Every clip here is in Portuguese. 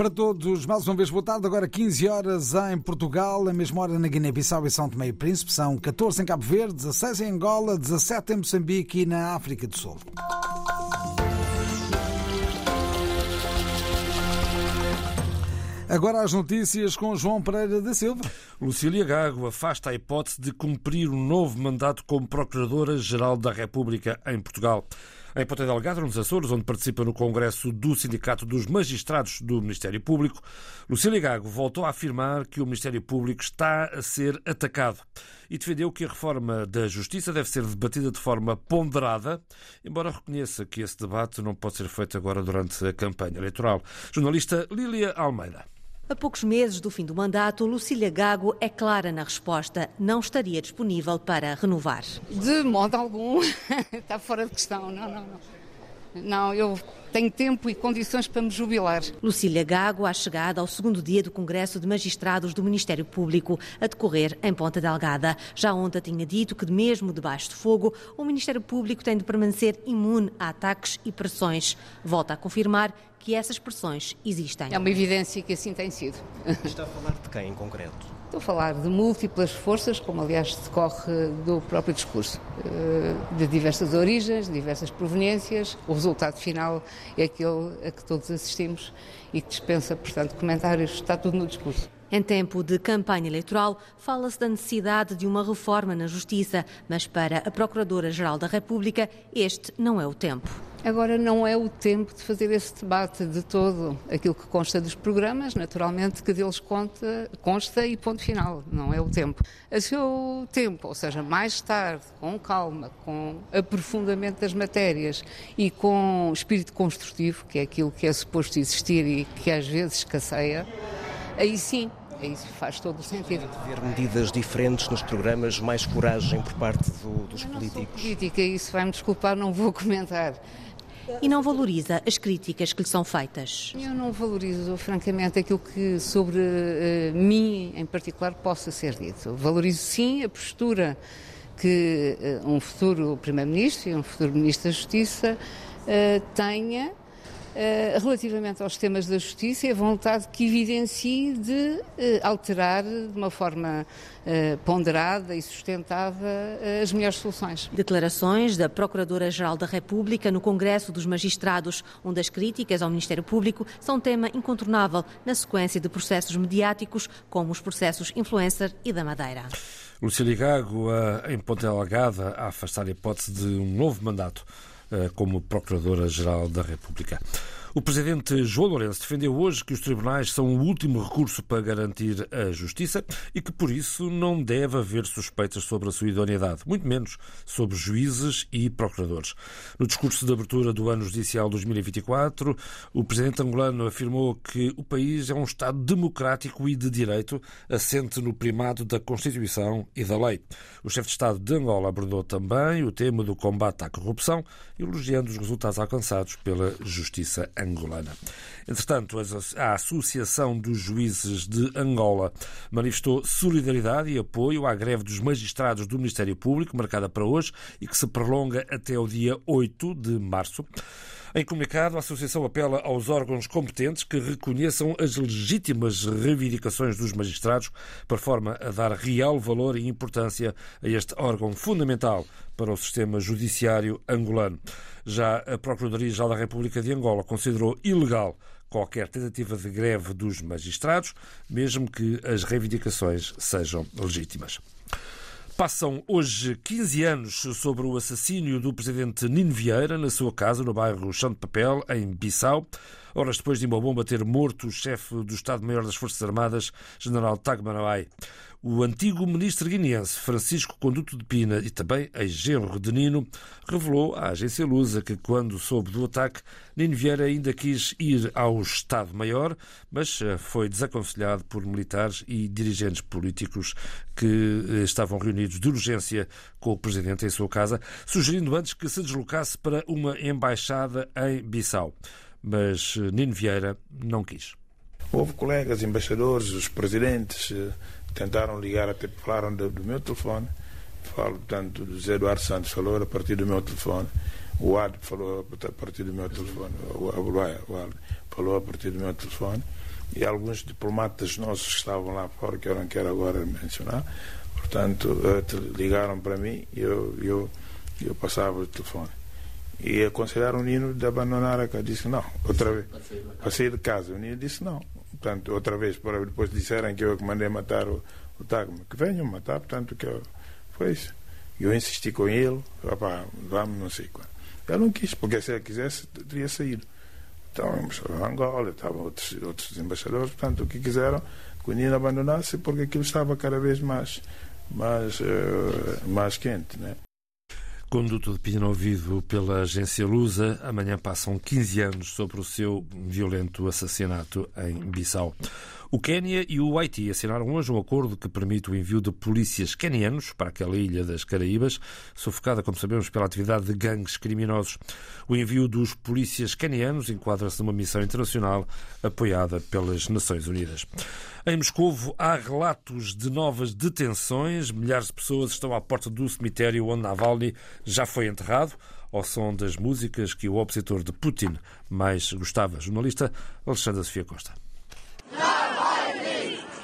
Para todos, mais uma vez, boa tarde. Agora 15 horas em Portugal, a mesma hora na Guiné-Bissau e São Tomé e Príncipe. São 14 em Cabo Verde, 16 em Angola, 17 em Moçambique e na África do Sul. Agora as notícias com João Pereira da Silva. Lucília Gago afasta a hipótese de cumprir um novo mandato como Procuradora-Geral da República em Portugal. Em Ponta Delgada, nos Açores, onde participa no Congresso do Sindicato dos Magistrados do Ministério Público, Lucília Gago voltou a afirmar que o Ministério Público está a ser atacado e defendeu que a reforma da Justiça deve ser debatida de forma ponderada, embora reconheça que esse debate não pode ser feito agora durante a campanha eleitoral. Jornalista Lília Almeida. A poucos meses do fim do mandato, Lucília Gago é clara na resposta. Não estaria disponível para renovar. De modo algum. Está fora de questão. Não, não, não. Não, eu tenho tempo e condições para me jubilar. Lucília Gago, à chegada ao segundo dia do Congresso de Magistrados do Ministério Público, a decorrer em Ponta Delgada. Já ontem tinha dito que, mesmo debaixo de fogo, o Ministério Público tem de permanecer imune a ataques e pressões. Volta a confirmar que essas pressões existem. É uma evidência que assim tem sido. Está a falar de quem em concreto? Estou a falar de múltiplas forças, como aliás decorre do próprio discurso, eh, de diversas origens, diversas proveniências. O resultado final é aquele a que todos assistimos e que dispensa, portanto, comentários. Está tudo no discurso. Em tempo de campanha eleitoral, fala-se da necessidade de uma reforma na Justiça, mas para a Procuradora-Geral da República, este não é o tempo. Agora não é o tempo de fazer esse debate de todo. Aquilo que consta dos programas, naturalmente, que deles conta, consta e ponto final. Não é o tempo. A seu tempo, ou seja, mais tarde, com calma, com aprofundamento das matérias e com espírito construtivo, que é aquilo que é suposto existir e que às vezes escasseia, aí sim isso faz todo o sentido. Ver medidas diferentes nos programas, mais coragem por parte do, dos Eu políticos. Não sou política, isso vai-me desculpar, não vou comentar. E não valoriza as críticas que lhe são feitas. Eu não valorizo, francamente, aquilo que sobre uh, mim, em particular, possa ser dito. Valorizo, sim, a postura que uh, um futuro Primeiro-Ministro e um futuro Ministro da Justiça uh, tenha relativamente aos temas da justiça e a vontade que evidencie de uh, alterar de uma forma uh, ponderada e sustentada as melhores soluções. Declarações da Procuradora-Geral da República no Congresso dos Magistrados, onde as críticas ao Ministério Público são tema incontornável na sequência de processos mediáticos, como os processos influencer e da Madeira. Lucília Gago, em Ponte Delgada, a afastar a hipótese de um novo mandato como Procuradora-Geral da República. O presidente João Lourenço defendeu hoje que os tribunais são o último recurso para garantir a justiça e que, por isso, não deve haver suspeitas sobre a sua idoneidade, muito menos sobre juízes e procuradores. No discurso de abertura do ano judicial 2024, o presidente angolano afirmou que o país é um Estado democrático e de direito, assente no primado da Constituição e da lei. O chefe de Estado de Angola abordou também o tema do combate à corrupção, elogiando os resultados alcançados pela justiça angolana. Entretanto, a Associação dos Juízes de Angola manifestou solidariedade e apoio à greve dos magistrados do Ministério Público, marcada para hoje e que se prolonga até o dia 8 de março. Em comunicado, a Associação apela aos órgãos competentes que reconheçam as legítimas reivindicações dos magistrados, por forma a dar real valor e importância a este órgão fundamental para o sistema judiciário angolano. Já a Procuradoria-Geral da República de Angola considerou ilegal qualquer tentativa de greve dos magistrados, mesmo que as reivindicações sejam legítimas. Passam hoje 15 anos sobre o assassínio do presidente Nino Vieira na sua casa no bairro Chão de Papel, em Bissau. Horas depois de uma bomba ter morto o chefe do Estado-Maior das Forças Armadas, general Tagmanawai. O antigo ministro guineense Francisco Conduto de Pina e também ex-genro de Nino revelou à agência Lusa que, quando soube do ataque, Nino Vieira ainda quis ir ao Estado-Maior, mas eh, foi desaconselhado por militares e dirigentes políticos que eh, estavam reunidos de urgência com o presidente em sua casa, sugerindo antes que se deslocasse para uma embaixada em Bissau. Mas eh, Nino Vieira não quis. Houve colegas, embaixadores, os presidentes tentaram ligar, até falaram do, do meu telefone. Falo, portanto, do José Eduardo Santos falou a partir do meu telefone. O Ad falou a partir do meu telefone. O, o, o, falou a partir do meu telefone e alguns diplomatas nossos que estavam lá fora, que eu não quero agora mencionar, portanto, ligaram para mim e eu, eu, eu passava o telefone. E aconselharam o Nino de abandonar a casa. Disse não, outra vez. Para sair de casa. O Nino disse não. Portanto, outra vez, para depois disserem que eu que mandei matar o, o Tagma. Que venham matar, portanto, que eu, foi isso. Eu insisti com ele, rapaz, vamos, não sei quando. Ele não quis, porque se ele quisesse, teria saído. Então, a Angola, estavam outros, outros embaixadores, portanto, o que quiseram que o Nino abandonasse, porque aquilo estava cada vez mais, mais, uh, mais quente, né? Conduto de Pina ouvido pela agência Lusa. Amanhã passam 15 anos sobre o seu violento assassinato em Bissau. O Quênia e o Haiti assinaram hoje um acordo que permite o envio de polícias quenianos para aquela ilha das Caraíbas, sufocada, como sabemos, pela atividade de gangues criminosos. O envio dos polícias quenianos enquadra-se numa missão internacional apoiada pelas Nações Unidas. Em Moscovo há relatos de novas detenções. Milhares de pessoas estão à porta do cemitério onde Navalny já foi enterrado, ao som das músicas que o opositor de Putin mais gostava. Jornalista Alexandra Sofia Costa.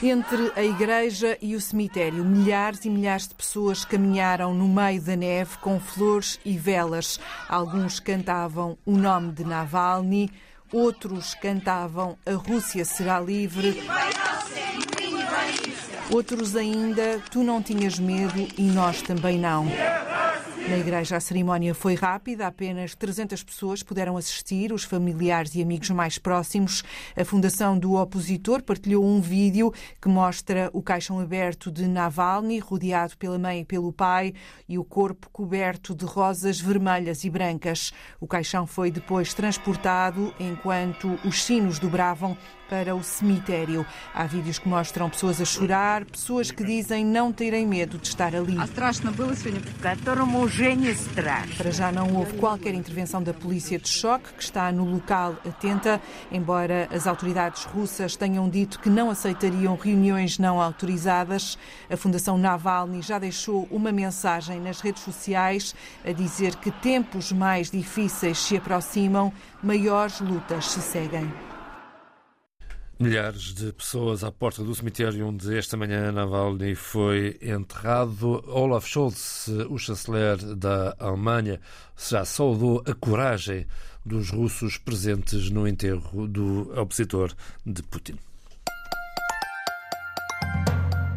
Entre a igreja e o cemitério, milhares e milhares de pessoas caminharam no meio da neve com flores e velas. Alguns cantavam o nome de Navalny, outros cantavam A Rússia será livre. Outros ainda, Tu não tinhas medo e nós também não. Na igreja, a cerimónia foi rápida, apenas 300 pessoas puderam assistir, os familiares e amigos mais próximos. A Fundação do Opositor partilhou um vídeo que mostra o caixão aberto de Navalny, rodeado pela mãe e pelo pai, e o corpo coberto de rosas vermelhas e brancas. O caixão foi depois transportado enquanto os sinos dobravam para o cemitério. Há vídeos que mostram pessoas a chorar, pessoas que dizem não terem medo de estar ali. Para já não houve qualquer intervenção da polícia de choque, que está no local atenta, embora as autoridades russas tenham dito que não aceitariam reuniões não autorizadas. A Fundação Navalny já deixou uma mensagem nas redes sociais a dizer que tempos mais difíceis se aproximam, maiores lutas se seguem. Milhares de pessoas à porta do cemitério onde esta manhã Navalny foi enterrado. Olaf Scholz, o chanceler da Alemanha, já saudou a coragem dos russos presentes no enterro do opositor de Putin.